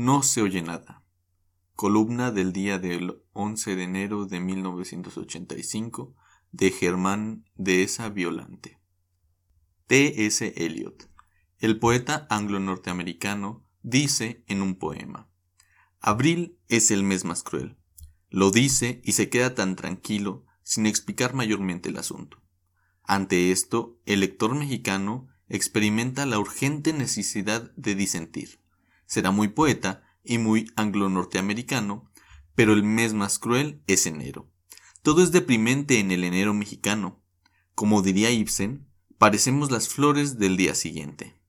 No se oye nada. Columna del día del 11 de enero de 1985 de Germán Dehesa Violante. T. S. Eliot, el poeta anglo-norteamericano, dice en un poema: Abril es el mes más cruel. Lo dice y se queda tan tranquilo sin explicar mayormente el asunto. Ante esto, el lector mexicano experimenta la urgente necesidad de disentir. Será muy poeta y muy anglo-norteamericano, pero el mes más cruel es enero. Todo es deprimente en el enero mexicano. Como diría Ibsen, parecemos las flores del día siguiente.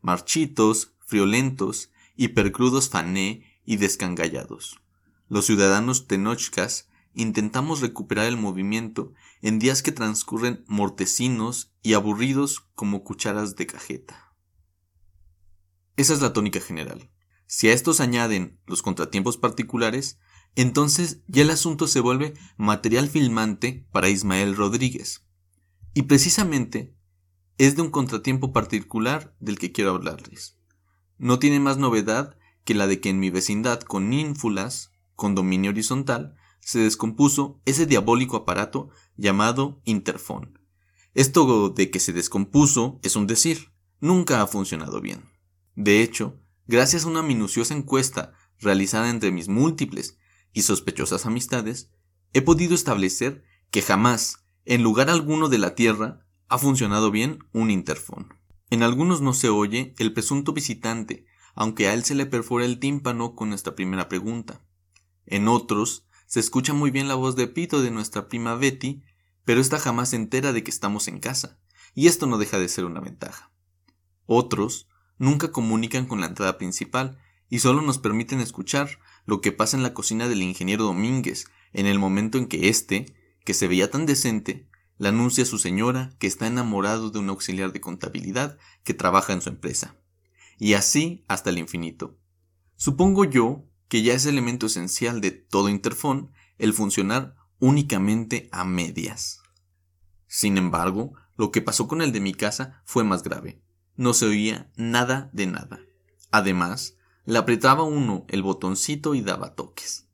Marchitos, friolentos, hipercrudos fané y descangallados. Los ciudadanos tenochcas intentamos recuperar el movimiento en días que transcurren mortecinos y aburridos como cucharas de cajeta. Esa es la tónica general. Si a estos añaden los contratiempos particulares, entonces ya el asunto se vuelve material filmante para Ismael Rodríguez. Y precisamente es de un contratiempo particular del que quiero hablarles. No tiene más novedad que la de que en mi vecindad con ínfulas, con dominio horizontal, se descompuso ese diabólico aparato llamado interfón. Esto de que se descompuso es un decir, nunca ha funcionado bien. De hecho, gracias a una minuciosa encuesta realizada entre mis múltiples y sospechosas amistades, he podido establecer que jamás, en lugar alguno de la Tierra, ha funcionado bien un interfón. En algunos no se oye el presunto visitante, aunque a él se le perfora el tímpano con nuestra primera pregunta. En otros se escucha muy bien la voz de pito de nuestra prima Betty, pero esta jamás se entera de que estamos en casa, y esto no deja de ser una ventaja. Otros nunca comunican con la entrada principal y solo nos permiten escuchar lo que pasa en la cocina del ingeniero Domínguez en el momento en que éste, que se veía tan decente, le anuncia a su señora que está enamorado de un auxiliar de contabilidad que trabaja en su empresa. Y así hasta el infinito. Supongo yo que ya es elemento esencial de todo interfón el funcionar únicamente a medias. Sin embargo, lo que pasó con el de mi casa fue más grave. No se oía nada de nada. Además, le apretaba uno el botoncito y daba toques.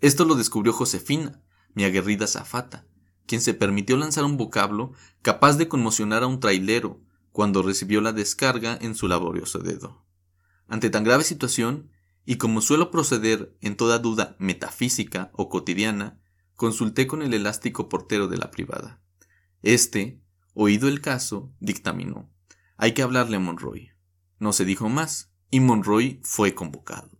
Esto lo descubrió Josefina, mi aguerrida zafata, quien se permitió lanzar un vocablo capaz de conmocionar a un trailero cuando recibió la descarga en su laborioso dedo. Ante tan grave situación, y como suelo proceder en toda duda metafísica o cotidiana, consulté con el elástico portero de la privada. Este, oído el caso, dictaminó. Hay que hablarle a Monroy. No se dijo más, y Monroy fue convocado.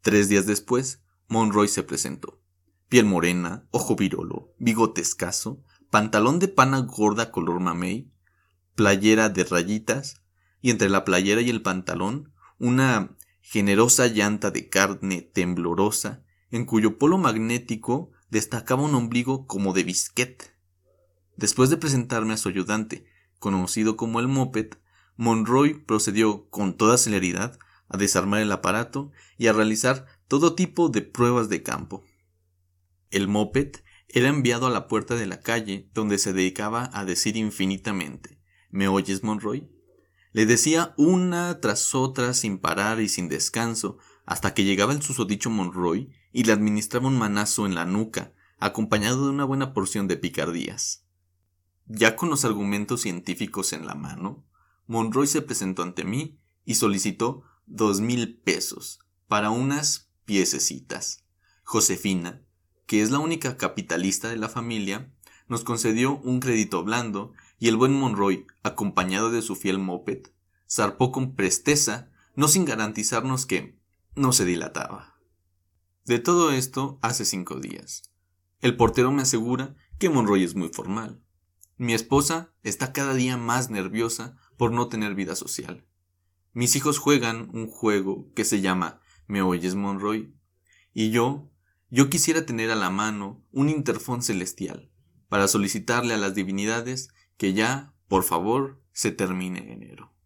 Tres días después, Monroy se presentó. Piel morena, ojo virolo, bigote escaso, pantalón de pana gorda color mamey, playera de rayitas, y entre la playera y el pantalón una generosa llanta de carne temblorosa, en cuyo polo magnético destacaba un ombligo como de bisquet. Después de presentarme a su ayudante, conocido como el moped, Monroy procedió con toda celeridad a desarmar el aparato y a realizar todo tipo de pruebas de campo. El moped era enviado a la puerta de la calle donde se dedicaba a decir infinitamente ¿Me oyes, Monroy? Le decía una tras otra sin parar y sin descanso, hasta que llegaba el susodicho Monroy y le administraba un manazo en la nuca, acompañado de una buena porción de picardías. Ya con los argumentos científicos en la mano, Monroy se presentó ante mí y solicitó dos mil pesos para unas piececitas. Josefina, que es la única capitalista de la familia, nos concedió un crédito blando y el buen Monroy, acompañado de su fiel moped, zarpó con presteza, no sin garantizarnos que no se dilataba. De todo esto hace cinco días. El portero me asegura que Monroy es muy formal. Mi esposa está cada día más nerviosa por no tener vida social. Mis hijos juegan un juego que se llama ¿Me oyes, Monroy? Y yo, yo quisiera tener a la mano un interfón celestial para solicitarle a las divinidades que ya, por favor, se termine enero.